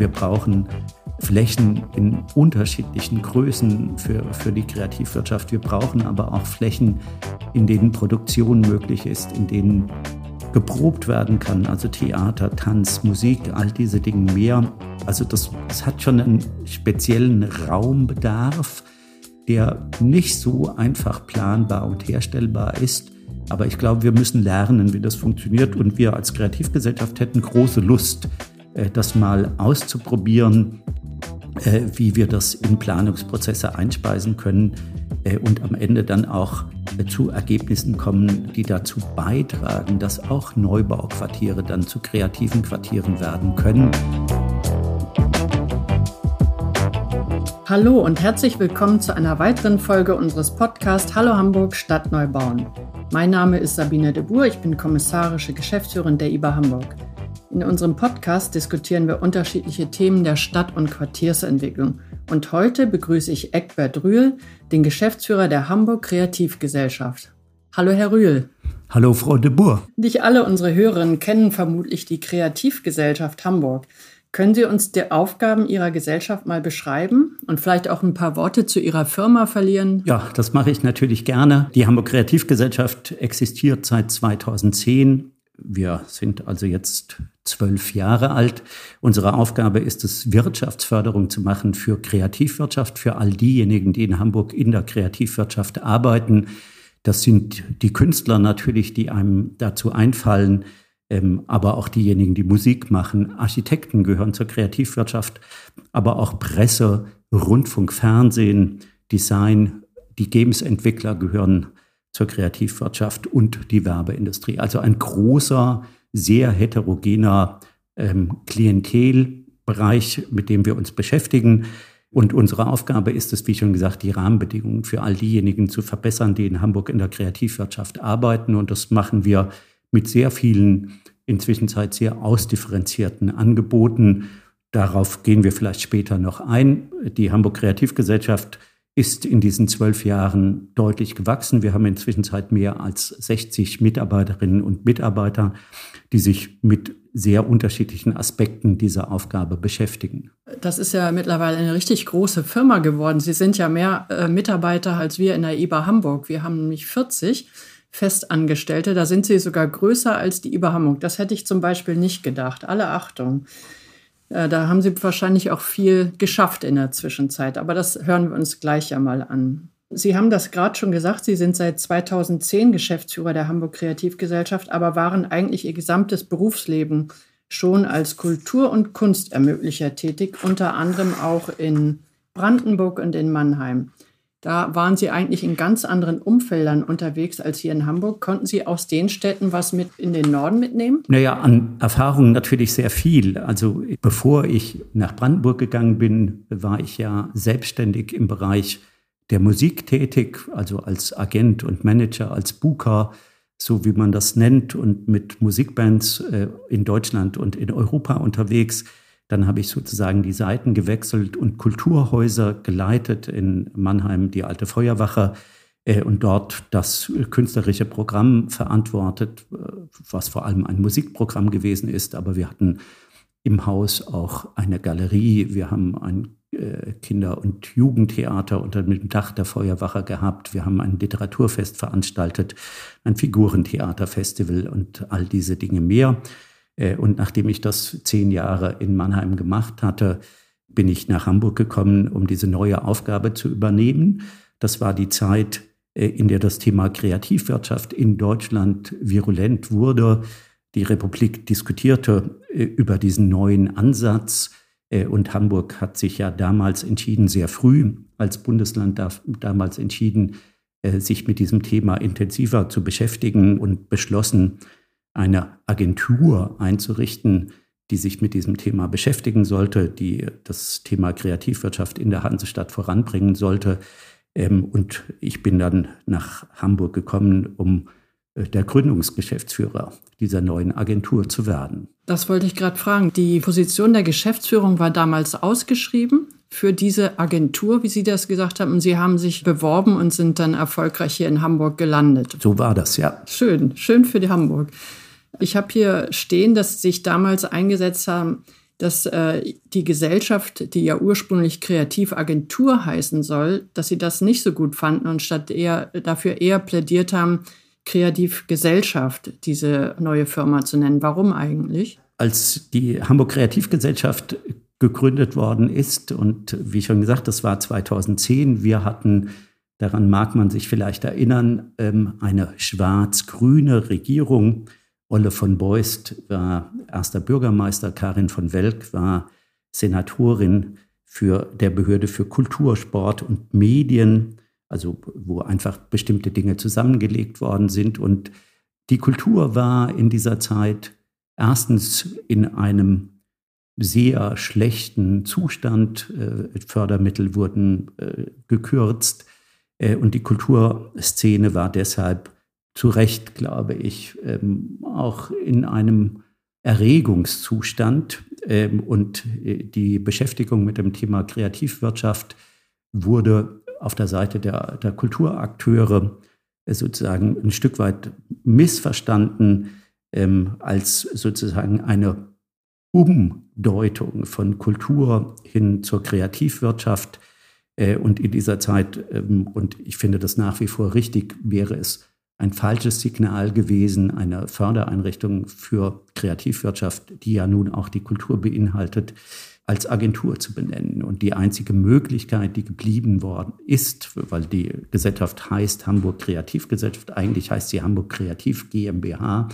Wir brauchen Flächen in unterschiedlichen Größen für, für die Kreativwirtschaft. Wir brauchen aber auch Flächen, in denen Produktion möglich ist, in denen geprobt werden kann, also Theater, Tanz, Musik, all diese Dinge mehr. Also das, das hat schon einen speziellen Raumbedarf, der nicht so einfach planbar und herstellbar ist. Aber ich glaube, wir müssen lernen, wie das funktioniert. Und wir als Kreativgesellschaft hätten große Lust, das mal auszuprobieren, äh, wie wir das in Planungsprozesse einspeisen können äh, und am Ende dann auch zu Ergebnissen kommen, die dazu beitragen, dass auch Neubauquartiere dann zu kreativen Quartieren werden können. Hallo und herzlich willkommen zu einer weiteren Folge unseres Podcasts Hallo Hamburg Stadt Neubauen. Mein Name ist Sabine de Boer, ich bin kommissarische Geschäftsführerin der IBA Hamburg. In unserem Podcast diskutieren wir unterschiedliche Themen der Stadt- und Quartiersentwicklung. Und heute begrüße ich Eckbert Rühl, den Geschäftsführer der Hamburg Kreativgesellschaft. Hallo, Herr Rühl. Hallo, Frau de Boer. Nicht alle unsere Hörerinnen kennen vermutlich die Kreativgesellschaft Hamburg. Können Sie uns die Aufgaben Ihrer Gesellschaft mal beschreiben und vielleicht auch ein paar Worte zu Ihrer Firma verlieren? Ja, das mache ich natürlich gerne. Die Hamburg Kreativgesellschaft existiert seit 2010 wir sind also jetzt zwölf Jahre alt. Unsere Aufgabe ist es, Wirtschaftsförderung zu machen für Kreativwirtschaft, für all diejenigen, die in Hamburg in der Kreativwirtschaft arbeiten. Das sind die Künstler natürlich, die einem dazu einfallen, ähm, aber auch diejenigen, die Musik machen. Architekten gehören zur Kreativwirtschaft, aber auch Presse, Rundfunk, Fernsehen, Design, die Games-Entwickler gehören zur Kreativwirtschaft und die Werbeindustrie. Also ein großer, sehr heterogener ähm, Klientelbereich, mit dem wir uns beschäftigen. Und unsere Aufgabe ist es, wie schon gesagt, die Rahmenbedingungen für all diejenigen zu verbessern, die in Hamburg in der Kreativwirtschaft arbeiten. Und das machen wir mit sehr vielen, inzwischen sehr ausdifferenzierten Angeboten. Darauf gehen wir vielleicht später noch ein. Die Hamburg Kreativgesellschaft ist in diesen zwölf Jahren deutlich gewachsen. Wir haben inzwischen mehr als 60 Mitarbeiterinnen und Mitarbeiter, die sich mit sehr unterschiedlichen Aspekten dieser Aufgabe beschäftigen. Das ist ja mittlerweile eine richtig große Firma geworden. Sie sind ja mehr äh, Mitarbeiter als wir in der IBA Hamburg. Wir haben nämlich 40 Festangestellte. Da sind Sie sogar größer als die IBA Hamburg. Das hätte ich zum Beispiel nicht gedacht. Alle Achtung. Äh, da haben Sie wahrscheinlich auch viel geschafft in der Zwischenzeit, aber das hören wir uns gleich ja mal an. Sie haben das gerade schon gesagt, Sie sind seit 2010 Geschäftsführer der Hamburg Kreativgesellschaft, aber waren eigentlich Ihr gesamtes Berufsleben schon als Kultur- und Kunstermöglicher tätig, unter anderem auch in Brandenburg und in Mannheim. Da waren Sie eigentlich in ganz anderen Umfeldern unterwegs als hier in Hamburg. Konnten Sie aus den Städten was mit in den Norden mitnehmen? Naja, an Erfahrungen natürlich sehr viel. Also bevor ich nach Brandenburg gegangen bin, war ich ja selbstständig im Bereich der Musik tätig, also als Agent und Manager, als Booker, so wie man das nennt, und mit Musikbands äh, in Deutschland und in Europa unterwegs. Dann habe ich sozusagen die Seiten gewechselt und Kulturhäuser geleitet in Mannheim, die alte Feuerwache äh, und dort das künstlerische Programm verantwortet, äh, was vor allem ein Musikprogramm gewesen ist. Aber wir hatten im Haus auch eine Galerie. Wir haben ein äh, Kinder- und Jugendtheater unter dem Dach der Feuerwache gehabt. Wir haben ein Literaturfest veranstaltet, ein Figurentheaterfestival und all diese Dinge mehr. Äh, und nachdem ich das zehn Jahre in Mannheim gemacht hatte, bin ich nach Hamburg gekommen, um diese neue Aufgabe zu übernehmen. Das war die Zeit, äh, in der das Thema Kreativwirtschaft in Deutschland virulent wurde. Die Republik diskutierte äh, über diesen neuen Ansatz. Und Hamburg hat sich ja damals entschieden, sehr früh als Bundesland damals entschieden, sich mit diesem Thema intensiver zu beschäftigen und beschlossen, eine Agentur einzurichten, die sich mit diesem Thema beschäftigen sollte, die das Thema Kreativwirtschaft in der Hansestadt voranbringen sollte. Ähm, und ich bin dann nach Hamburg gekommen, um äh, der Gründungsgeschäftsführer dieser neuen Agentur zu werden. Das wollte ich gerade fragen. Die Position der Geschäftsführung war damals ausgeschrieben für diese Agentur, wie Sie das gesagt haben. Und Sie haben sich beworben und sind dann erfolgreich hier in Hamburg gelandet. So war das, ja. Schön, schön für die Hamburg. Ich habe hier stehen, dass sich damals eingesetzt haben, dass äh, die Gesellschaft, die ja ursprünglich Kreativagentur heißen soll, dass sie das nicht so gut fanden und statt eher dafür eher plädiert haben, Kreativgesellschaft diese neue Firma zu nennen. Warum eigentlich? Als die Hamburg Kreativgesellschaft gegründet worden ist und wie schon gesagt, das war 2010, wir hatten Daran mag man sich vielleicht erinnern, ähm, eine schwarz-grüne Regierung. Olle von Beust war erster Bürgermeister, Karin von Welk war Senatorin für der Behörde für Kultur, Sport und Medien, also wo einfach bestimmte Dinge zusammengelegt worden sind. Und die Kultur war in dieser Zeit erstens in einem sehr schlechten Zustand. Äh, Fördermittel wurden äh, gekürzt. Äh, und die Kulturszene war deshalb zu Recht, glaube ich, ähm, auch in einem Erregungszustand. Ähm, und äh, die Beschäftigung mit dem Thema Kreativwirtschaft wurde auf der Seite der, der Kulturakteure äh, sozusagen ein Stück weit missverstanden ähm, als sozusagen eine Umdeutung von Kultur hin zur Kreativwirtschaft äh, und in dieser Zeit, ähm, und ich finde das nach wie vor richtig, wäre es ein falsches Signal gewesen, eine Fördereinrichtung für Kreativwirtschaft, die ja nun auch die Kultur beinhaltet, als Agentur zu benennen. Und die einzige Möglichkeit, die geblieben worden ist, weil die Gesellschaft heißt Hamburg Kreativgesellschaft, eigentlich heißt sie Hamburg Kreativ GmbH,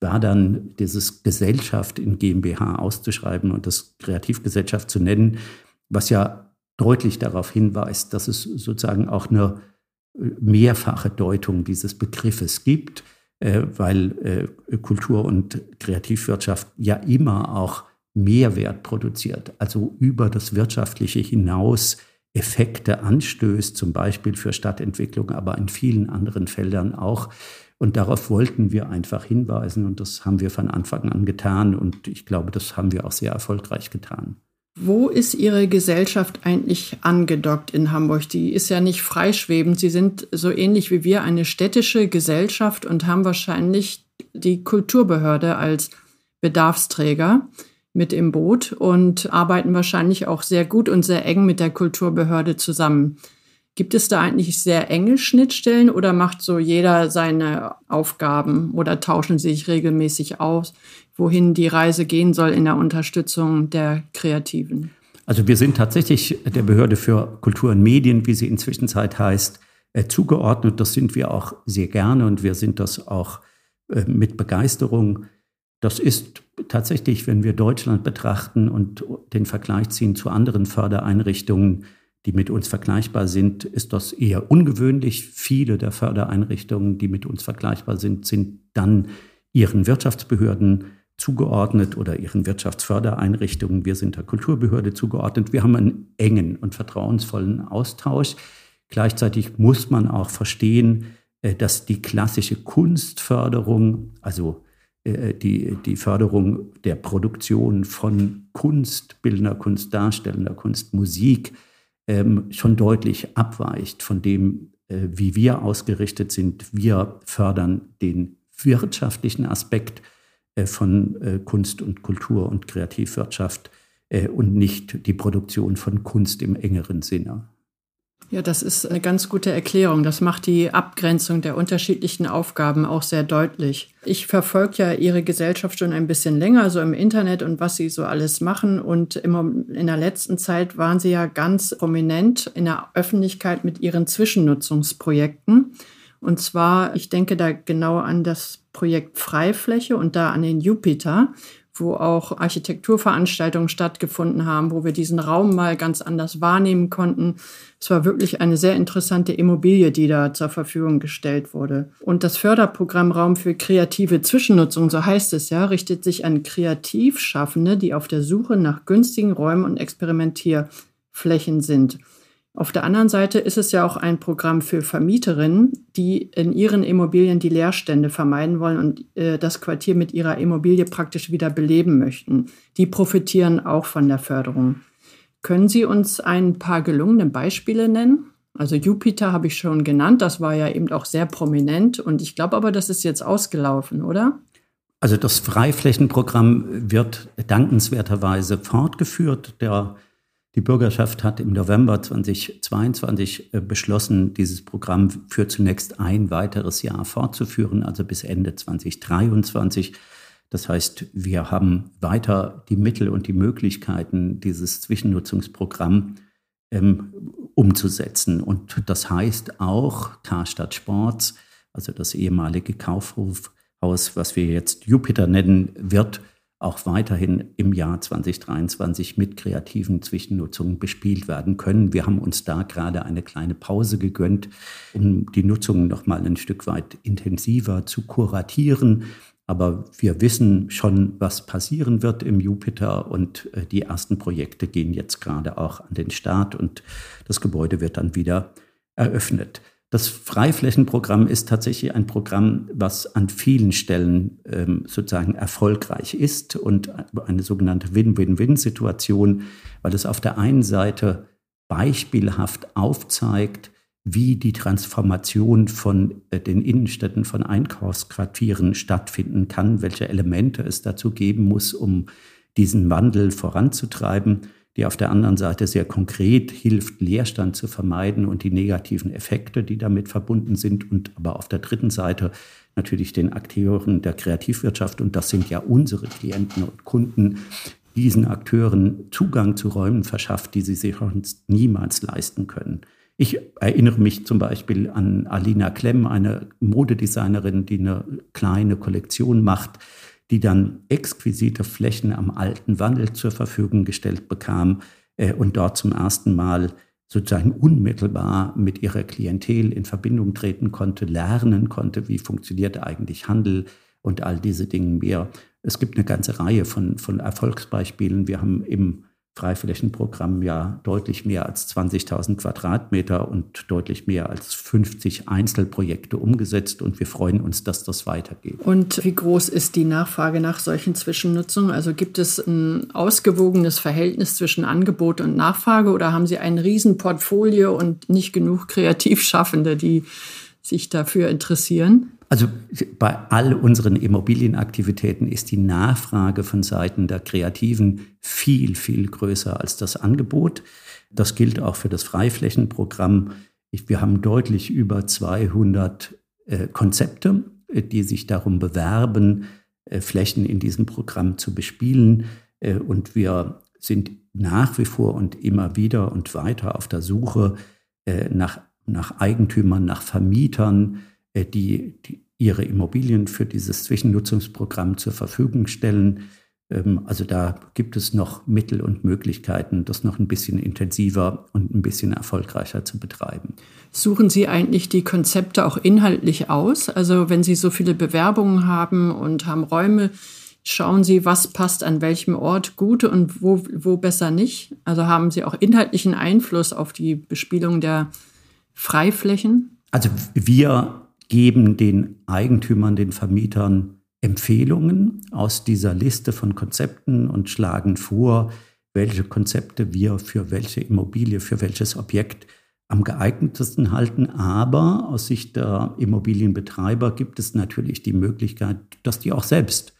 war dann dieses Gesellschaft in GmbH auszuschreiben und das Kreativgesellschaft zu nennen, was ja deutlich darauf hinweist, dass es sozusagen auch eine mehrfache Deutung dieses Begriffes gibt, äh, weil äh, Kultur- und Kreativwirtschaft ja immer auch Mehrwert produziert, also über das Wirtschaftliche hinaus Effekte anstößt, zum Beispiel für Stadtentwicklung, aber in vielen anderen Feldern auch. Und darauf wollten wir einfach hinweisen und das haben wir von Anfang an getan und ich glaube, das haben wir auch sehr erfolgreich getan. Wo ist Ihre Gesellschaft eigentlich angedockt in Hamburg? Die ist ja nicht freischwebend. Sie sind so ähnlich wie wir eine städtische Gesellschaft und haben wahrscheinlich die Kulturbehörde als Bedarfsträger mit im Boot und arbeiten wahrscheinlich auch sehr gut und sehr eng mit der Kulturbehörde zusammen. Gibt es da eigentlich sehr enge Schnittstellen oder macht so jeder seine Aufgaben oder tauschen sich regelmäßig aus? Wohin die Reise gehen soll in der Unterstützung der Kreativen. Also wir sind tatsächlich der Behörde für Kultur und Medien, wie sie inzwischen Zeit heißt, äh, zugeordnet. Das sind wir auch sehr gerne und wir sind das auch äh, mit Begeisterung. Das ist tatsächlich, wenn wir Deutschland betrachten und den Vergleich ziehen zu anderen Fördereinrichtungen, die mit uns vergleichbar sind, ist das eher ungewöhnlich. Viele der Fördereinrichtungen, die mit uns vergleichbar sind, sind dann ihren Wirtschaftsbehörden zugeordnet oder ihren Wirtschaftsfördereinrichtungen. Wir sind der Kulturbehörde zugeordnet. Wir haben einen engen und vertrauensvollen Austausch. Gleichzeitig muss man auch verstehen, äh, dass die klassische Kunstförderung, also äh, die, die Förderung der Produktion von Kunst, bildender Kunst, darstellender Kunst, Musik, ähm, schon deutlich abweicht von dem, äh, wie wir ausgerichtet sind. Wir fördern den wirtschaftlichen Aspekt von äh, Kunst und Kultur und Kreativwirtschaft äh, und nicht die Produktion von Kunst im engeren Sinne. Ja, das ist eine ganz gute Erklärung. Das macht die Abgrenzung der unterschiedlichen Aufgaben auch sehr deutlich. Ich verfolge ja Ihre Gesellschaft schon ein bisschen länger, so im Internet und was Sie so alles machen. Und in der letzten Zeit waren Sie ja ganz prominent in der Öffentlichkeit mit Ihren Zwischennutzungsprojekten. Und zwar, ich denke da genau an das Projekt Freifläche und da an den Jupiter, wo auch Architekturveranstaltungen stattgefunden haben, wo wir diesen Raum mal ganz anders wahrnehmen konnten. Es war wirklich eine sehr interessante Immobilie, die da zur Verfügung gestellt wurde. Und das Förderprogramm Raum für kreative Zwischennutzung, so heißt es ja, richtet sich an Kreativschaffende, die auf der Suche nach günstigen Räumen und Experimentierflächen sind. Auf der anderen Seite ist es ja auch ein Programm für Vermieterinnen, die in ihren Immobilien die Leerstände vermeiden wollen und äh, das Quartier mit ihrer Immobilie praktisch wieder beleben möchten. Die profitieren auch von der Förderung. Können Sie uns ein paar gelungene Beispiele nennen? Also Jupiter habe ich schon genannt, das war ja eben auch sehr prominent und ich glaube aber, das ist jetzt ausgelaufen, oder? Also das Freiflächenprogramm wird dankenswerterweise fortgeführt. Der, die Bürgerschaft hat im November 2022 äh, beschlossen, dieses Programm für zunächst ein weiteres Jahr fortzuführen, also bis Ende 2023. Das heißt, wir haben weiter die Mittel und die Möglichkeiten, dieses Zwischennutzungsprogramm ähm, umzusetzen. Und das heißt auch Karstadt Sports, also das ehemalige Kaufhof was wir jetzt Jupiter nennen, wird auch weiterhin im Jahr 2023 mit kreativen Zwischennutzungen bespielt werden können. Wir haben uns da gerade eine kleine Pause gegönnt, um die Nutzung noch mal ein Stück weit intensiver zu kuratieren. Aber wir wissen schon, was passieren wird im Jupiter und äh, die ersten Projekte gehen jetzt gerade auch an den Start und das Gebäude wird dann wieder eröffnet. Das Freiflächenprogramm ist tatsächlich ein Programm, was an vielen Stellen ähm, sozusagen erfolgreich ist und eine sogenannte Win-Win-Win-Situation, weil es auf der einen Seite beispielhaft aufzeigt, wie die Transformation von äh, den Innenstädten, von Einkaufsquartieren stattfinden kann, welche Elemente es dazu geben muss, um diesen Wandel voranzutreiben die auf der anderen Seite sehr konkret hilft, Leerstand zu vermeiden und die negativen Effekte, die damit verbunden sind. Und aber auf der dritten Seite natürlich den Akteuren der Kreativwirtschaft, und das sind ja unsere Klienten und Kunden, diesen Akteuren Zugang zu Räumen verschafft, die sie sich sonst niemals leisten können. Ich erinnere mich zum Beispiel an Alina Klemm, eine Modedesignerin, die eine kleine Kollektion macht, die dann exquisite Flächen am alten Wandel zur Verfügung gestellt bekam äh, und dort zum ersten Mal sozusagen unmittelbar mit ihrer Klientel in Verbindung treten konnte, lernen konnte, wie funktioniert eigentlich Handel und all diese Dinge mehr. Es gibt eine ganze Reihe von, von Erfolgsbeispielen. Wir haben im Freiflächenprogramm ja deutlich mehr als 20.000 Quadratmeter und deutlich mehr als 50 Einzelprojekte umgesetzt und wir freuen uns, dass das weitergeht. Und wie groß ist die Nachfrage nach solchen Zwischennutzungen? Also gibt es ein ausgewogenes Verhältnis zwischen Angebot und Nachfrage oder haben Sie ein Riesenportfolio und nicht genug Kreativschaffende, die sich dafür interessieren? Also bei all unseren Immobilienaktivitäten ist die Nachfrage von Seiten der Kreativen viel, viel größer als das Angebot. Das gilt auch für das Freiflächenprogramm. Wir haben deutlich über 200 äh, Konzepte, äh, die sich darum bewerben, äh, Flächen in diesem Programm zu bespielen. Und wir sind nach wie vor und immer wieder und weiter auf der Suche nach, nach Eigentümern, nach Vermietern, die, die ihre Immobilien für dieses Zwischennutzungsprogramm zur Verfügung stellen. Ähm, also da gibt es noch Mittel und Möglichkeiten, das noch ein bisschen intensiver und ein bisschen erfolgreicher zu betreiben. Suchen Sie eigentlich die Konzepte auch inhaltlich aus? Also wenn Sie so viele Bewerbungen haben und haben Räume, schauen Sie, was passt an welchem Ort gut und wo, wo besser nicht? Also haben Sie auch inhaltlichen Einfluss auf die Bespielung der Freiflächen? Also wir geben den Eigentümern, den Vermietern Empfehlungen aus dieser Liste von Konzepten und schlagen vor, welche Konzepte wir für welche Immobilie, für welches Objekt am geeignetesten halten. Aber aus Sicht der Immobilienbetreiber gibt es natürlich die Möglichkeit, dass die auch selbst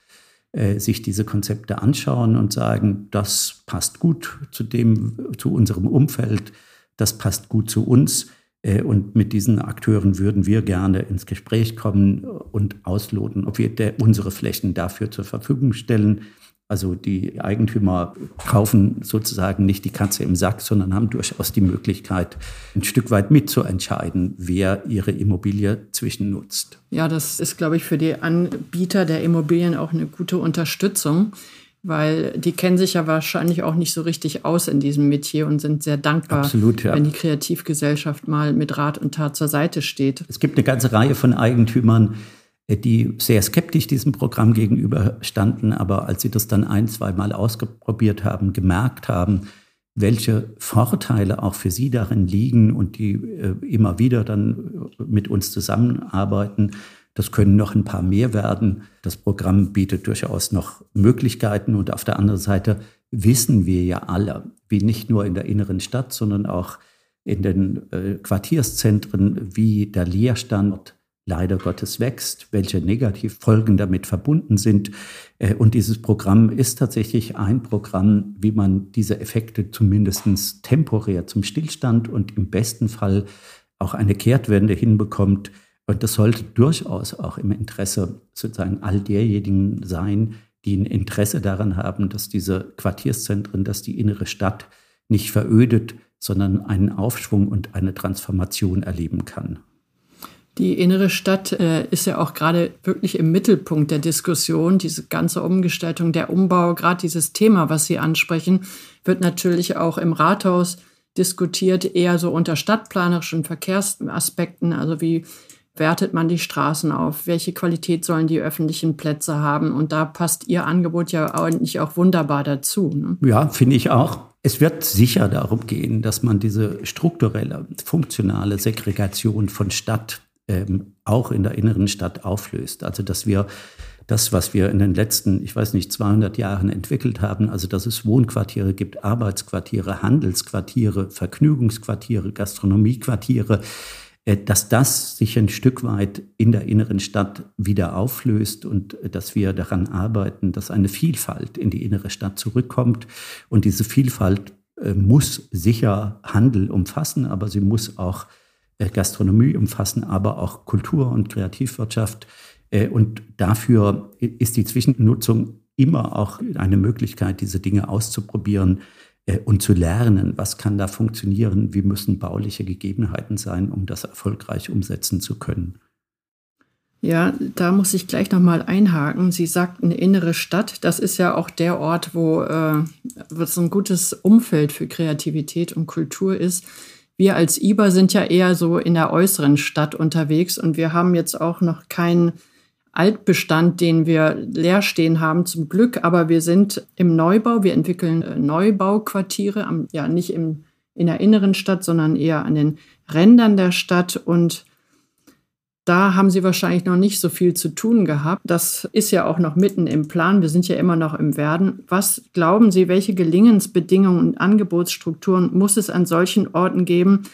äh, sich diese Konzepte anschauen und sagen, das passt gut zu dem, zu unserem Umfeld, das passt gut zu uns. Äh, und mit diesen Akteuren würden wir gerne ins Gespräch kommen und ausloten, ob wir unsere Flächen dafür zur Verfügung stellen. Also die Eigentümer kaufen sozusagen nicht die Katze im Sack, sondern haben durchaus die Möglichkeit, ein Stück weit mitzuentscheiden, wer ihre Immobilie zwischennutzt. Ja, das ist, glaube ich, für die Anbieter der Immobilien auch eine gute Unterstützung weil die kennen sich ja wahrscheinlich auch nicht so richtig aus in diesem Metier und sind sehr dankbar, Absolut, ja. wenn die Kreativgesellschaft mal mit Rat und Tat zur Seite steht. Es gibt eine ganze Reihe von Eigentümern, äh, die sehr skeptisch diesem Programm gegenüber standen, aber als sie das dann ein, zwei Mal ausprobiert haben, gemerkt haben, welche Vorteile auch für sie darin liegen und die äh, immer wieder dann mit uns zusammenarbeiten, das können noch ein paar mehr werden. Das Programm bietet durchaus noch Möglichkeiten und auf der anderen Seite wissen wir ja alle, wie nicht nur in der inneren Stadt, sondern auch in den äh, Quartierszentren, wie der Leerstand leider Gottes wächst, welche Negativfolgen damit verbunden sind. Äh, und dieses Programm ist tatsächlich ein Programm, wie man diese Effekte zumindest temporär zum Stillstand und im besten Fall auch eine Kehrtwende hinbekommt. Und das sollte durchaus auch im Interesse sozusagen all derjenigen sein, die ein Interesse daran haben, dass diese Quartierszentren, dass die innere Stadt nicht verödet, sondern einen Aufschwung und eine Transformation erleben kann. Die innere Stadt äh, ist ja auch gerade wirklich im Mittelpunkt der Diskussion. Diese ganze Umgestaltung, der Umbau, gerade dieses Thema, was Sie ansprechen, wird natürlich auch im Rathaus diskutiert, eher so unter stadtplanerischen Verkehrsaspekten. Also wie wertet man die Straßen auf? Welche Qualität sollen die öffentlichen Plätze haben? Und da passt Ihr Angebot ja eigentlich auch wunderbar dazu. Ne? Ja, finde ich auch. Es wird sicher darum gehen, dass man diese strukturelle, funktionale Segregation von Stadt ähm, auch in der inneren Stadt auflöst. Also dass wir das, was wir in den letzten, ich weiß nicht, 200 Jahren entwickelt haben, also dass es Wohnquartiere gibt, Arbeitsquartiere, Handelsquartiere, Vergnügungsquartiere, Gastronomiequartiere, dass das sich ein Stück weit in der inneren Stadt wieder auflöst und äh, dass wir daran arbeiten, dass eine Vielfalt in die innere Stadt zurückkommt. Und diese Vielfalt äh, muss sicher Handel umfassen, aber sie muss auch äh, Gastronomie umfassen, aber auch Kultur und Kreativwirtschaft. Äh, und dafür ist die Zwischennutzung immer auch eine Möglichkeit, diese Dinge auszuprobieren äh, und zu lernen, was kann da funktionieren, wie müssen bauliche Gegebenheiten sein, um das erfolgreich umsetzen zu können. Ja, da muss ich gleich nochmal einhaken. Sie sagt eine innere Stadt. Das ist ja auch der Ort, wo, äh, wo so ein gutes Umfeld für Kreativität und Kultur ist. Wir als IBA sind ja eher so in der äußeren Stadt unterwegs und wir haben jetzt auch noch keinen Altbestand, den wir leer stehen haben, zum Glück. Aber wir sind im Neubau. Wir entwickeln äh, Neubauquartiere, ja nicht im, in der inneren Stadt, sondern eher an den Rändern der Stadt und da haben Sie wahrscheinlich noch nicht so viel zu tun gehabt. Das ist ja auch noch mitten im Plan. Wir sind ja immer noch im Werden. Was glauben Sie, welche Gelingensbedingungen und Angebotsstrukturen muss es an solchen Orten geben,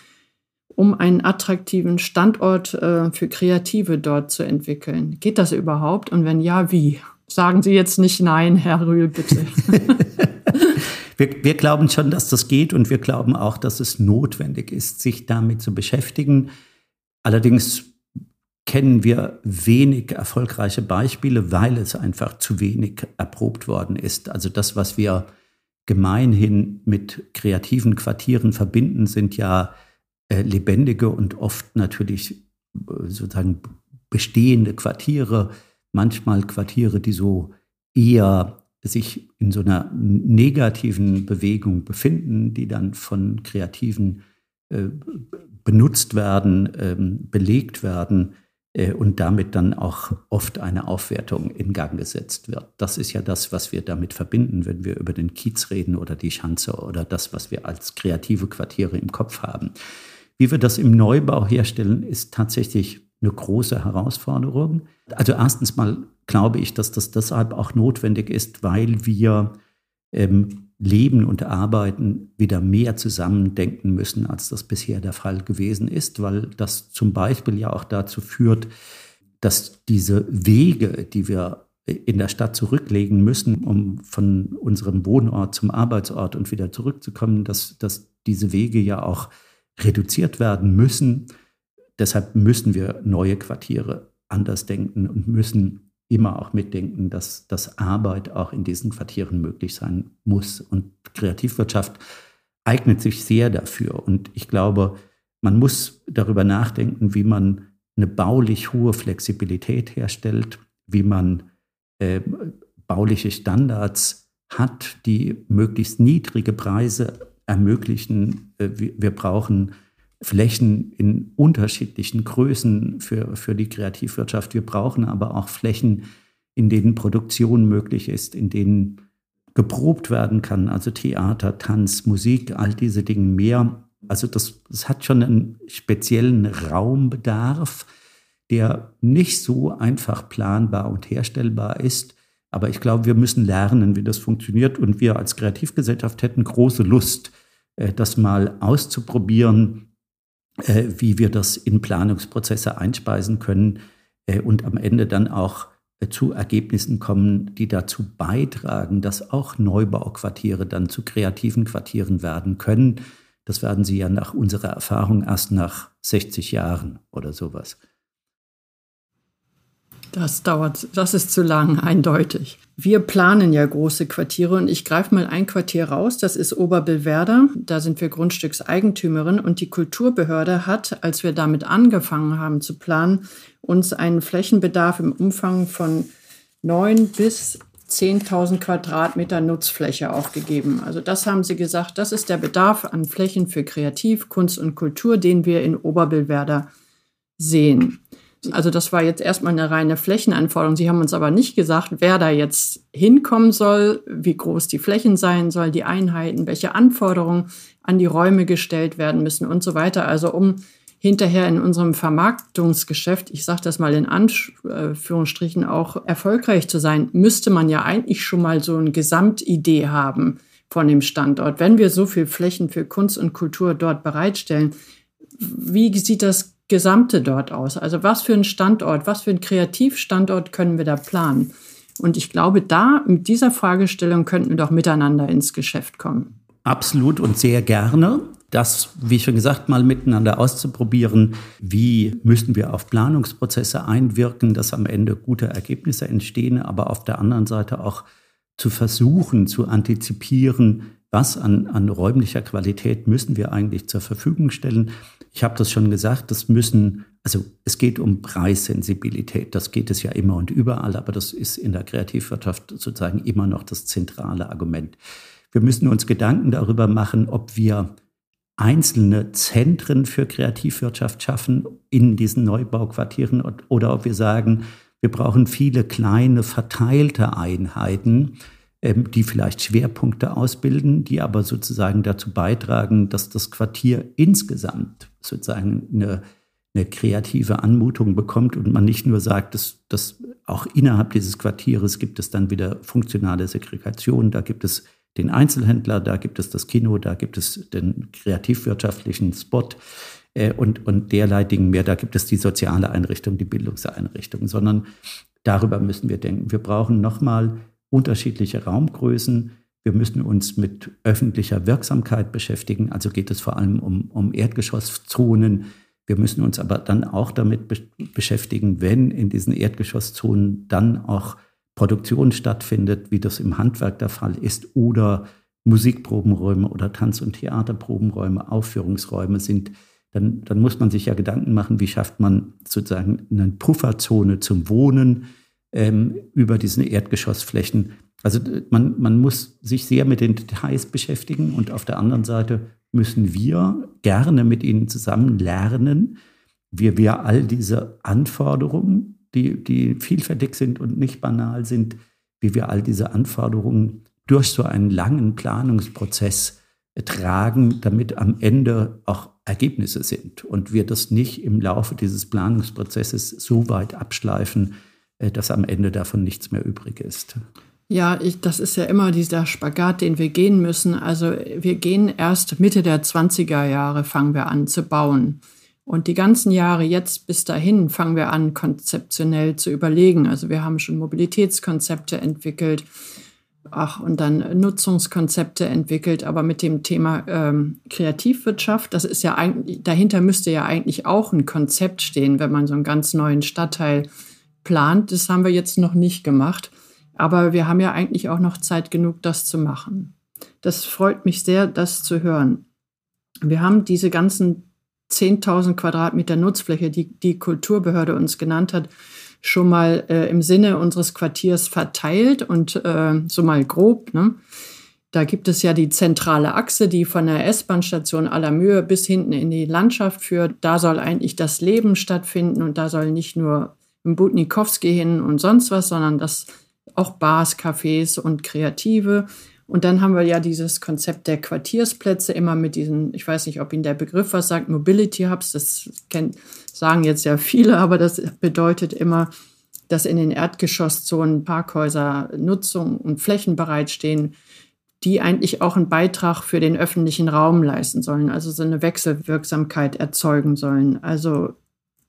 um einen attraktiven Standort äh, für Kreative dort zu entwickeln? Geht das überhaupt? Und wenn ja, wie? Sagen Sie jetzt nicht nein, Herr Rühl, bitte. wir, wir glauben schon, dass das geht und wir glauben auch, dass es notwendig ist, sich damit zu beschäftigen. Allerdings kennen wir wenig erfolgreiche Beispiele, weil es einfach zu wenig erprobt worden ist. Also das, was wir gemeinhin mit kreativen Quartieren verbinden, sind ja lebendige und oft natürlich äh, sozusagen bestehende Quartiere, manchmal Quartiere, die so eher sich in so einer negativen Bewegung befinden, die dann von Kreativen äh, benutzt werden, ähm, belegt werden äh, und damit dann auch oft eine Aufwertung in Gang gesetzt wird. Das ist ja das, was wir damit verbinden, wenn wir über den Kiez reden oder die Schanze oder das, was wir als kreative Quartiere im Kopf haben. Wie wir das im Neubau herstellen, ist tatsächlich eine große Herausforderung. Also erstens mal glaube ich, dass das deshalb auch notwendig ist, weil wir ähm, Leben und Arbeiten wieder mehr zusammendenken müssen, als das bisher der Fall gewesen ist, weil das zum Beispiel ja auch dazu führt, dass diese Wege, die wir in der Stadt zurücklegen müssen, um von unserem Wohnort zum Arbeitsort und wieder zurückzukommen, dass, dass diese Wege ja auch reduziert werden müssen. Deshalb müssen wir neue Quartiere anders denken und müssen immer auch mitdenken, dass, dass Arbeit auch in diesen Quartieren möglich sein muss. Und Kreativwirtschaft eignet sich sehr dafür. Und ich glaube, man muss darüber nachdenken, wie man eine baulich hohe Flexibilität herstellt, wie man äh, bauliche Standards hat, die möglichst niedrige Preise ermöglichen. Äh, wir, brauchen Flächen in unterschiedlichen Größen für, für die Kreativwirtschaft. Wir brauchen aber auch Flächen, in denen Produktion möglich ist, in denen geprobt werden kann, also Theater, Tanz, Musik, all diese Dinge mehr. Also das, das hat schon einen speziellen Raumbedarf, der nicht so einfach planbar und herstellbar ist. Aber ich glaube, wir müssen lernen, wie das funktioniert. Und wir als Kreativgesellschaft hätten große Lust, das mal auszuprobieren, äh, wie wir das in Planungsprozesse einspeisen können äh, und am Ende dann auch äh, zu Ergebnissen kommen, die dazu beitragen, dass auch Neubauquartiere dann zu kreativen Quartieren werden können. Das werden sie ja nach unserer Erfahrung erst nach 60 Jahren oder sowas. Das dauert, das ist zu lang, eindeutig. Wir planen ja große Quartiere und ich greife mal ein Quartier raus, das ist Oberbillwerder. Da sind wir Grundstückseigentümerin und die Kulturbehörde hat, als wir damit angefangen haben zu planen, uns einen Flächenbedarf im Umfang von neun bis 10.000 Quadratmeter Nutzfläche aufgegeben. Also das haben sie gesagt, das ist der Bedarf an Flächen für Kreativ, Kunst und Kultur, den wir in Oberbillwerder sehen. Also das war jetzt erstmal eine reine Flächenanforderung. Sie haben uns aber nicht gesagt, wer da jetzt hinkommen soll, wie groß die Flächen sein sollen, die Einheiten, welche Anforderungen an die Räume gestellt werden müssen und so weiter. Also um hinterher in unserem Vermarktungsgeschäft, ich sage das mal in Anführungsstrichen, auch erfolgreich zu sein, müsste man ja eigentlich schon mal so eine Gesamtidee haben von dem Standort. Wenn wir so viel Flächen für Kunst und Kultur dort bereitstellen, wie sieht das Gesamte dort aus? Also was für ein Standort, was für ein Kreativstandort können wir da planen? Und ich glaube, da mit dieser Fragestellung könnten wir doch miteinander ins Geschäft kommen. Absolut und sehr gerne. Das, wie schon gesagt, mal miteinander auszuprobieren, wie müssen wir auf Planungsprozesse einwirken, dass am Ende gute Ergebnisse entstehen, aber auf der anderen Seite auch zu versuchen, zu antizipieren, was an, an räumlicher Qualität müssen wir eigentlich zur Verfügung stellen. Ich habe das schon gesagt, das müssen, also es geht um Preissensibilität, das geht es ja immer und überall, aber das ist in der Kreativwirtschaft sozusagen immer noch das zentrale Argument. Wir müssen uns Gedanken darüber machen, ob wir einzelne Zentren für Kreativwirtschaft schaffen in diesen Neubauquartieren oder ob wir sagen, wir brauchen viele kleine verteilte Einheiten, die vielleicht Schwerpunkte ausbilden, die aber sozusagen dazu beitragen, dass das Quartier insgesamt sozusagen eine, eine kreative Anmutung bekommt und man nicht nur sagt, dass, dass auch innerhalb dieses Quartieres gibt es dann wieder funktionale Segregation, da gibt es den Einzelhändler, da gibt es das Kino, da gibt es den kreativwirtschaftlichen Spot äh, und, und derlei Dinge mehr. Da gibt es die soziale Einrichtung, die Bildungseinrichtung, sondern darüber müssen wir denken. Wir brauchen nochmal unterschiedliche Raumgrößen. Wir müssen uns mit öffentlicher Wirksamkeit beschäftigen. Also geht es vor allem um, um Erdgeschosszonen. Wir müssen uns aber dann auch damit be beschäftigen, wenn in diesen Erdgeschosszonen dann auch Produktion stattfindet, wie das im Handwerk der Fall ist, oder Musikprobenräume oder Tanz- und Theaterprobenräume, Aufführungsräume sind, dann, dann muss man sich ja Gedanken machen, wie schafft man sozusagen eine Pufferzone zum Wohnen, ähm, über diesen Erdgeschossflächen. Also man, man muss sich sehr mit den Details beschäftigen und auf der anderen Seite müssen wir gerne mit ihnen zusammen lernen, wie wir all diese Anforderungen, die, die vielfältig sind und nicht banal sind, wie wir all diese Anforderungen durch so einen langen Planungsprozess tragen, damit am Ende auch Ergebnisse sind und wir das nicht im Laufe dieses Planungsprozesses so weit abschleifen, äh, dass am Ende davon nichts mehr übrig ist. Ja, ich, das ist ja immer dieser Spagat, den wir gehen müssen. Also wir gehen erst Mitte der 20er Jahre, fangen wir an zu bauen. Und die ganzen Jahre jetzt bis dahin fangen wir an, konzeptionell zu überlegen. Also wir haben schon Mobilitätskonzepte entwickelt, ach, und dann Nutzungskonzepte entwickelt, aber mit dem Thema ähm, Kreativwirtschaft, das ist ja eigentlich, dahinter müsste ja eigentlich auch ein Konzept stehen, wenn man so einen ganz neuen Stadtteil plant. Das haben wir jetzt noch nicht gemacht. Aber wir haben ja eigentlich auch noch Zeit genug, das zu machen. Das freut mich sehr, das zu hören. Wir haben diese ganzen 10.000 Quadratmeter Nutzfläche, die die Kulturbehörde uns genannt hat, schon mal äh, im Sinne unseres Quartiers verteilt und äh, so mal grob. Ne? Da gibt es ja die zentrale Achse, die von der S-Bahn-Station Allermühe bis hinten in die Landschaft führt. Da soll eigentlich das Leben stattfinden und da soll nicht nur im Butnikowski hin und sonst was, sondern das auch Bars, Cafés und Kreative. Und dann haben wir ja dieses Konzept der Quartiersplätze immer mit diesen, ich weiß nicht, ob Ihnen der Begriff was sagt, Mobility Hubs, das kennt, sagen jetzt ja viele, aber das bedeutet immer, dass in den Erdgeschosszonen Parkhäuser Nutzung und Flächen bereitstehen, die eigentlich auch einen Beitrag für den öffentlichen Raum leisten sollen, also so eine Wechselwirksamkeit erzeugen sollen. Also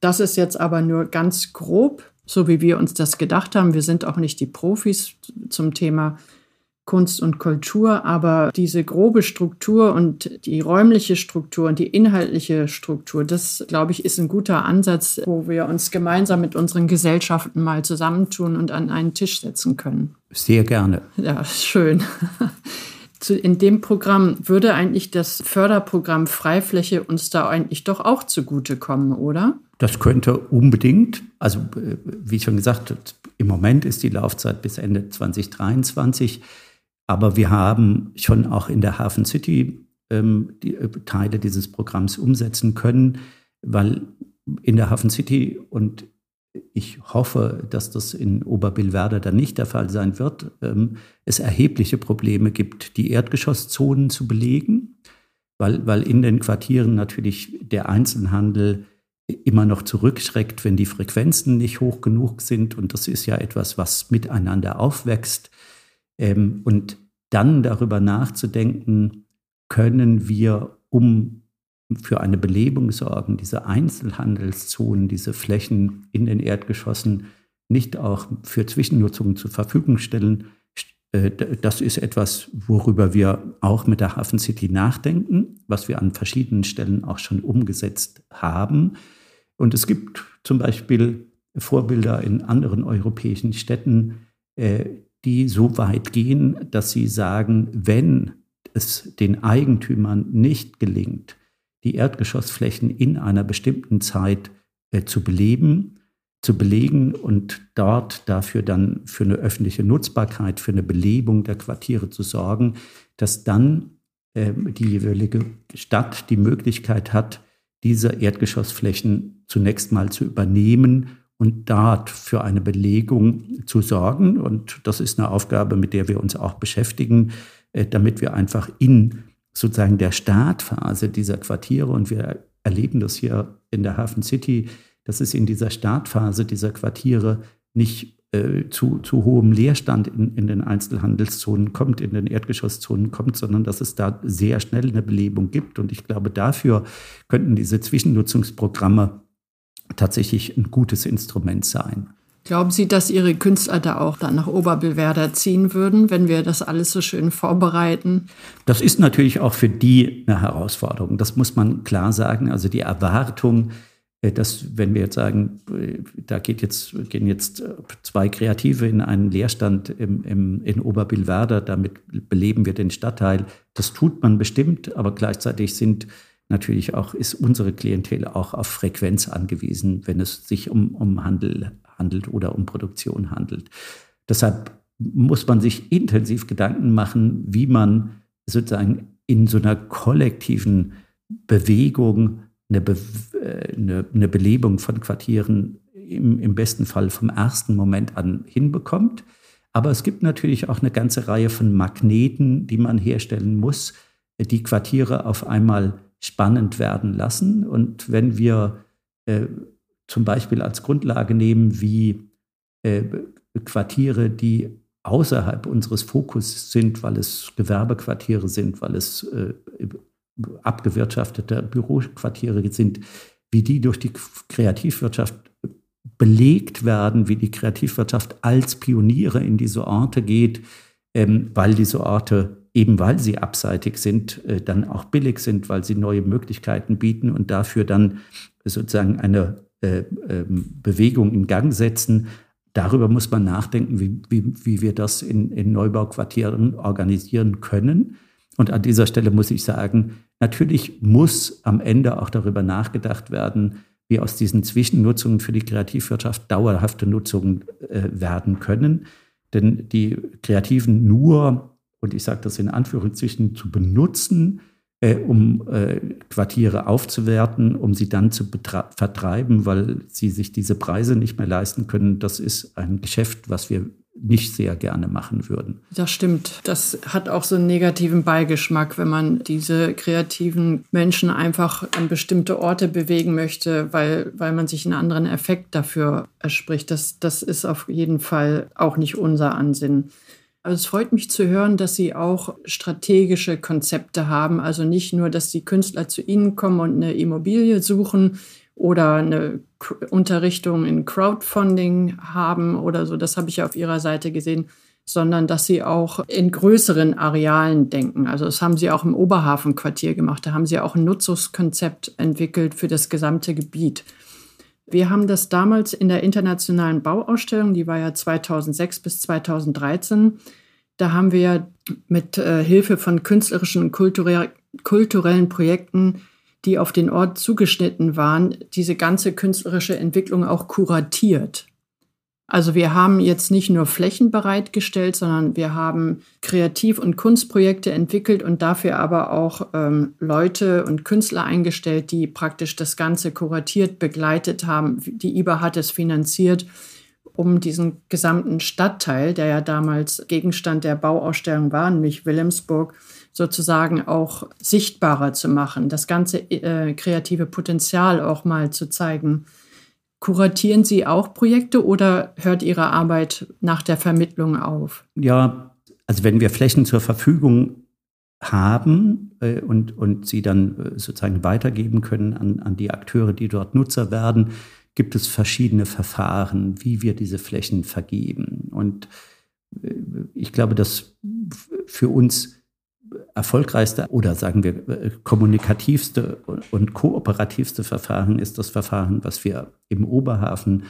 das ist jetzt aber nur ganz grob, so wie wir uns das gedacht haben. Wir sind auch nicht die Profis zum Thema Kunst und Kultur, aber diese grobe Struktur und die räumliche Struktur und die inhaltliche Struktur, das, glaube ich, ist ein guter Ansatz, wo wir uns gemeinsam mit unseren Gesellschaften mal zusammentun und an einen Tisch setzen können. Sehr gerne. Ja, schön. In dem Programm würde eigentlich das Förderprogramm Freifläche uns da eigentlich doch auch zugutekommen, oder? Das könnte unbedingt. Also, äh, wie schon gesagt, im Moment ist die Laufzeit bis Ende 2023. Aber wir haben schon auch in der Hafen City ähm, die äh, Teile dieses Programms umsetzen können, weil in der Hafen City und ich hoffe, dass das in Oberbillwerder dann nicht der Fall sein wird, ähm, es erhebliche Probleme gibt, die Erdgeschosszonen zu belegen, weil, weil in den Quartieren natürlich der Einzelhandel immer noch zurückschreckt, wenn die Frequenzen nicht hoch genug sind. Und das ist ja etwas, was miteinander aufwächst. Ähm, und dann darüber nachzudenken, können wir, um für eine Belebung sorgen, diese Einzelhandelszonen, diese Flächen in den Erdgeschossen nicht auch für Zwischennutzungen zur Verfügung stellen. Äh, das ist etwas, worüber wir auch mit der Hafen City nachdenken, was wir an verschiedenen Stellen auch schon umgesetzt haben. Und es gibt zum Beispiel Vorbilder in anderen europäischen Städten, äh, die so weit gehen, dass sie sagen, wenn es den Eigentümern nicht gelingt, die Erdgeschossflächen in einer bestimmten Zeit äh, zu beleben, zu belegen und dort dafür dann für eine öffentliche Nutzbarkeit, für eine Belebung der Quartiere zu sorgen, dass dann äh, die jeweilige Stadt die Möglichkeit hat, diese Erdgeschossflächen zunächst mal zu übernehmen und dort für eine Belegung zu sorgen. Und das ist eine Aufgabe, mit der wir uns auch beschäftigen, äh, damit wir einfach in sozusagen der Startphase dieser Quartiere, und wir erleben das hier in der Hafen City, dass es in dieser Startphase dieser Quartiere nicht äh, zu, zu hohem Leerstand in, in den Einzelhandelszonen kommt, in den Erdgeschosszonen kommt, sondern dass es da sehr schnell eine Belebung gibt. Und ich glaube, dafür könnten diese Zwischennutzungsprogramme tatsächlich ein gutes Instrument sein. Glauben Sie, dass Ihre Künstler da auch dann nach Oberbillwerder ziehen würden, wenn wir das alles so schön vorbereiten? Das ist natürlich auch für die eine Herausforderung. Das muss man klar sagen. Also die Erwartung, dass wenn wir jetzt sagen, äh, da geht jetzt, gehen jetzt äh, zwei Kreative in einen Leerstand im, im, in Oberbillwerder, damit beleben wir den Stadtteil. Das tut man bestimmt, aber gleichzeitig sind natürlich auch, ist unsere Klientel auch auf Frequenz angewiesen, wenn es sich um, um Handel handelt oder um Produktion handelt. Deshalb muss man sich intensiv Gedanken machen, wie man sozusagen in so einer kollektiven Bewegung eine, Be äh, eine, eine Belebung von Quartieren im, im besten Fall vom ersten Moment an hinbekommt. Aber es gibt natürlich auch eine ganze Reihe von Magneten, die man herstellen muss, die Quartiere auf einmal spannend werden lassen. Und wenn wir äh, zum Beispiel als Grundlage nehmen, wie äh, Quartiere, die außerhalb unseres Fokus sind, weil es Gewerbequartiere sind, weil es äh, abgewirtschaftete Büroquartiere sind, wie die durch die Kreativwirtschaft belegt werden, wie die Kreativwirtschaft als Pioniere in diese Orte geht, ähm, weil diese Orte eben weil sie abseitig sind, äh, dann auch billig sind, weil sie neue Möglichkeiten bieten und dafür dann sozusagen eine äh, ähm, Bewegung in Gang setzen. Darüber muss man nachdenken, wie, wie, wie wir das in, in Neubauquartieren organisieren können. Und an dieser Stelle muss ich sagen, natürlich muss am Ende auch darüber nachgedacht werden, wie aus diesen Zwischennutzungen für die Kreativwirtschaft dauerhafte Nutzungen äh, werden können. Denn die Kreativen nur und ich sage das in Anführungszeichen, zu benutzen, äh, um äh, Quartiere aufzuwerten, um sie dann zu vertreiben, weil sie sich diese Preise nicht mehr leisten können. Das ist ein Geschäft, was wir nicht sehr gerne machen würden. Das stimmt. Das hat auch so einen negativen Beigeschmack, wenn man diese kreativen Menschen einfach an bestimmte Orte bewegen möchte, weil, weil man sich einen anderen Effekt dafür erspricht. Das, das ist auf jeden Fall auch nicht unser Ansinnen. Also es freut mich zu hören, dass Sie auch strategische Konzepte haben. Also nicht nur, dass die Künstler zu Ihnen kommen und eine Immobilie suchen oder eine Unterrichtung in Crowdfunding haben oder so. Das habe ich auf Ihrer Seite gesehen sondern dass sie auch in größeren Arealen denken. Also das haben sie auch im Oberhafenquartier gemacht. Da haben sie auch ein Nutzungskonzept entwickelt für das gesamte Gebiet. Wir haben das damals in der internationalen Bauausstellung, die war ja 2006 bis 2013, da haben wir mit äh, Hilfe von künstlerischen und kulturell, kulturellen Projekten, die auf den Ort zugeschnitten waren, diese ganze künstlerische Entwicklung auch kuratiert. Also wir haben jetzt nicht nur Flächen bereitgestellt, sondern wir haben Kreativ- und Kunstprojekte entwickelt und dafür aber auch ähm, Leute und Künstler eingestellt, die praktisch das Ganze kuratiert, begleitet haben. Die IBA hat es finanziert, um diesen gesamten Stadtteil, der ja damals Gegenstand der Bauausstellung war, nämlich Wilhelmsburg, sozusagen auch sichtbarer zu machen, das ganze äh, kreative Potenzial auch mal zu zeigen. Kuratieren Sie auch Projekte oder hört Ihre Arbeit nach der Vermittlung auf? Ja, also wenn wir Flächen zur Verfügung haben äh, und, und sie dann äh, sozusagen weitergeben können an, an die Akteure, die dort Nutzer werden, gibt es verschiedene Verfahren, wie wir diese Flächen vergeben. Und äh, ich glaube, dass für uns erfolgreichste oder sagen wir äh, kommunikativste und kooperativste Verfahren ist das Verfahren, was wir im Oberhafen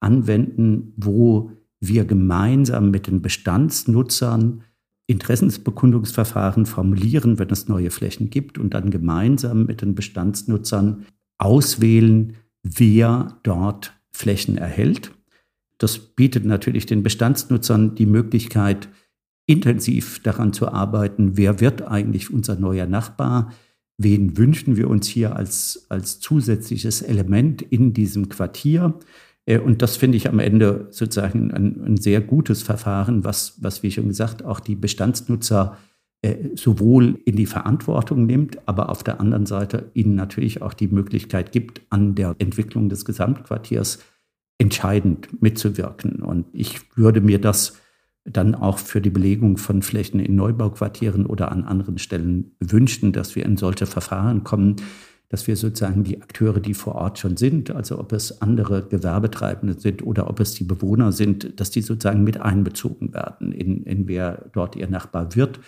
anwenden, wo wir gemeinsam mit den Bestandsnutzern Interessensbekundungsverfahren formulieren, wenn es neue Flächen gibt und dann gemeinsam mit den Bestandsnutzern auswählen, wer dort Flächen erhält. Das bietet natürlich den Bestandsnutzern die Möglichkeit, intensiv daran zu arbeiten, wer wird eigentlich unser neuer Nachbar, wen wünschen wir uns hier als, als zusätzliches Element in diesem Quartier. Äh, und das finde ich am Ende sozusagen ein, ein, sehr gutes Verfahren, was, was, wie schon gesagt, auch die Bestandsnutzer äh, sowohl in die Verantwortung nimmt, aber auf der anderen Seite ihnen natürlich auch die Möglichkeit gibt, an der Entwicklung des Gesamtquartiers entscheidend mitzuwirken. Und ich würde mir das dann auch für die Belegung von Flächen in Neubauquartieren oder an anderen Stellen wünschen, dass wir in solche Verfahren kommen, dass wir sozusagen die Akteure, die vor Ort schon sind, also ob es andere Gewerbetreibende sind oder ob es die Bewohner sind, dass die sozusagen mit einbezogen werden, in, in wer dort ihr Nachbar wird.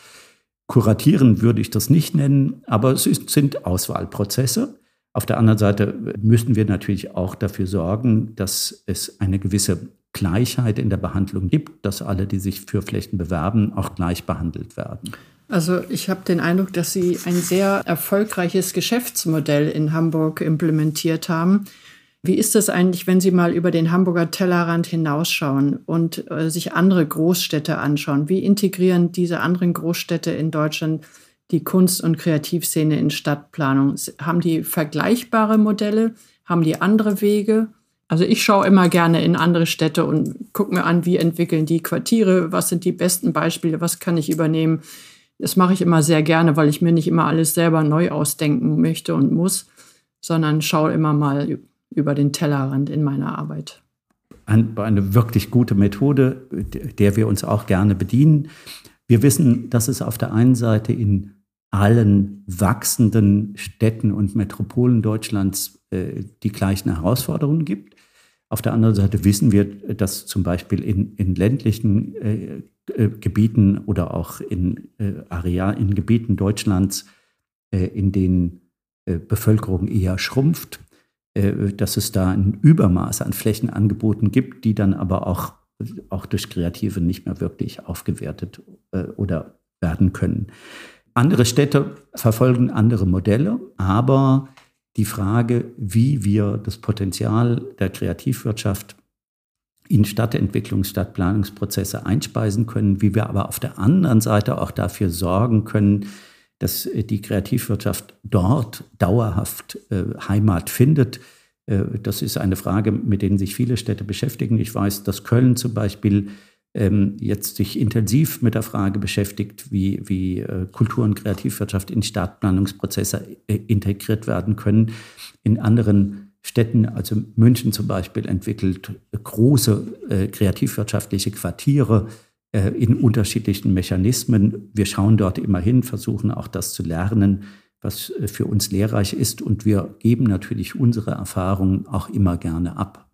Kuratieren würde ich das nicht nennen, aber es sind Auswahlprozesse. Auf der anderen Seite müssen wir natürlich auch dafür sorgen, dass es eine gewisse Gleichheit in der Behandlung gibt, dass alle, die sich für Flächen bewerben, auch gleich behandelt werden. Also ich habe den Eindruck, dass Sie ein sehr erfolgreiches Geschäftsmodell in Hamburg implementiert haben. Wie ist es eigentlich, wenn Sie mal über den Hamburger Tellerrand hinausschauen und äh, sich andere Großstädte anschauen? Wie integrieren diese anderen Großstädte in Deutschland die Kunst- und Kreativszene in Stadtplanung? Haben die vergleichbare Modelle? Haben die andere Wege? Also ich schaue immer gerne in andere Städte und gucke mir an, wie entwickeln die Quartiere, was sind die besten Beispiele, was kann ich übernehmen. Das mache ich immer sehr gerne, weil ich mir nicht immer alles selber neu ausdenken möchte und muss, sondern schaue immer mal über den Tellerrand in meiner Arbeit. Eine wirklich gute Methode, der wir uns auch gerne bedienen. Wir wissen, dass es auf der einen Seite in allen wachsenden Städten und Metropolen Deutschlands äh, die gleichen Herausforderungen gibt. Auf der anderen Seite wissen wir, dass zum Beispiel in, in ländlichen äh, äh, Gebieten oder auch in, äh, Area, in Gebieten Deutschlands, äh, in denen äh, Bevölkerung eher schrumpft, äh, dass es da ein Übermaß an Flächenangeboten gibt, die dann aber auch, auch durch Kreative nicht mehr wirklich aufgewertet oder werden können. Andere Städte verfolgen andere Modelle, aber die Frage, wie wir das Potenzial der Kreativwirtschaft in Stadtentwicklungs-, Stadtplanungsprozesse einspeisen können, wie wir aber auf der anderen Seite auch dafür sorgen können, dass die Kreativwirtschaft dort dauerhaft äh, Heimat findet. Äh, das ist eine Frage, mit der sich viele Städte beschäftigen. Ich weiß, dass Köln zum Beispiel ähm, jetzt sich intensiv mit der Frage beschäftigt, wie, wie äh, Kultur- und Kreativwirtschaft in Stadtplanungsprozesse äh, integriert werden können. In anderen Städten, also München zum Beispiel, entwickelt große äh, kreativwirtschaftliche Quartiere äh, in unterschiedlichen Mechanismen. Wir schauen dort immer hin, versuchen auch das zu lernen, was äh, für uns lehrreich ist. Und wir geben natürlich unsere Erfahrungen auch immer gerne ab.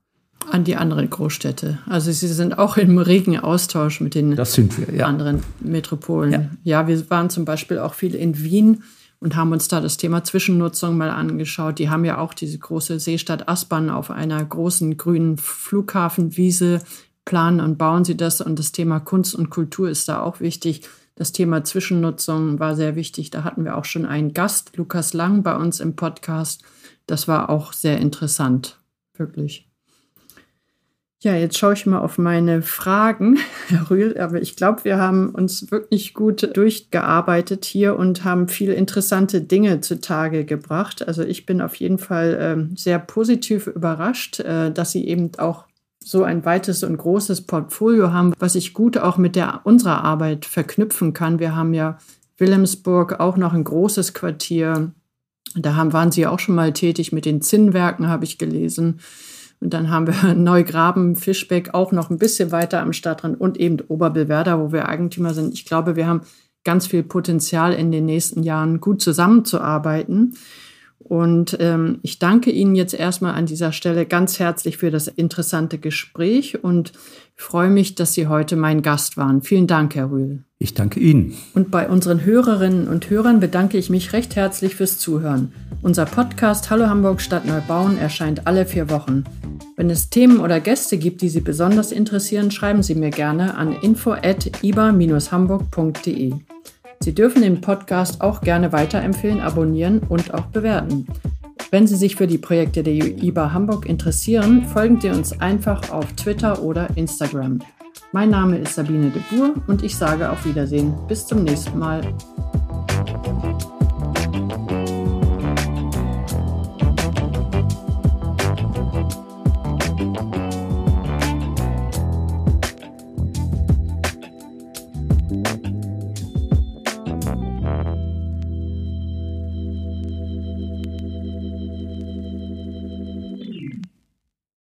An die anderen Großstädte. Also Sie sind auch im regen Austausch mit den wir, ja. anderen Metropolen. Ja. ja, wir waren zum Beispiel auch viel in Wien und haben uns da das Thema Zwischennutzung mal angeschaut. Die haben ja auch diese große Seestadt Aspern auf einer großen grünen Flughafenwiese. Planen und bauen sie das. Und das Thema Kunst und Kultur ist da auch wichtig. Das Thema Zwischennutzung war sehr wichtig. Da hatten wir auch schon einen Gast, Lukas Lang, bei uns im Podcast. Das war auch sehr interessant, wirklich. Ja, jetzt schaue ich mal auf meine Fragen, Herr Rühl. Aber ich glaube, wir haben uns wirklich gut durchgearbeitet hier und haben viele interessante Dinge zutage gebracht. Also ich bin auf jeden Fall äh, sehr positiv überrascht, äh, dass Sie eben auch so ein weites und großes Portfolio haben, was ich gut auch mit der unserer Arbeit verknüpfen kann. Wir haben ja Wilhelmsburg auch noch ein großes Quartier. Da haben, waren Sie auch schon mal tätig mit den Zinnwerken, habe ich gelesen. Und dann haben wir Neugraben, Fischbeck auch noch ein bisschen weiter am Stadtrand und eben Oberbillwerder, wo wir Eigentümer sind. Ich glaube, wir haben ganz viel Potenzial in den nächsten Jahren gut zusammenzuarbeiten. Und ähm, ich danke Ihnen jetzt erstmal an dieser Stelle ganz herzlich für das interessante Gespräch und freue mich, dass Sie heute mein Gast waren. Vielen Dank, Herr Rühl. Ich danke Ihnen. Und bei unseren Hörerinnen und Hörern bedanke ich mich recht herzlich fürs Zuhören. Unser Podcast Hallo Hamburg Stadt Neubauen erscheint alle vier Wochen. Wenn es Themen oder Gäste gibt, die Sie besonders interessieren, schreiben Sie mir gerne an info@iba-hamburg.de. Sie dürfen den Podcast auch gerne weiterempfehlen, abonnieren und auch bewerten. Wenn Sie sich für die Projekte der IBA Hamburg interessieren, folgen Sie uns einfach auf Twitter oder Instagram. Mein Name ist Sabine de Boer und ich sage auf Wiedersehen. Bis zum nächsten Mal.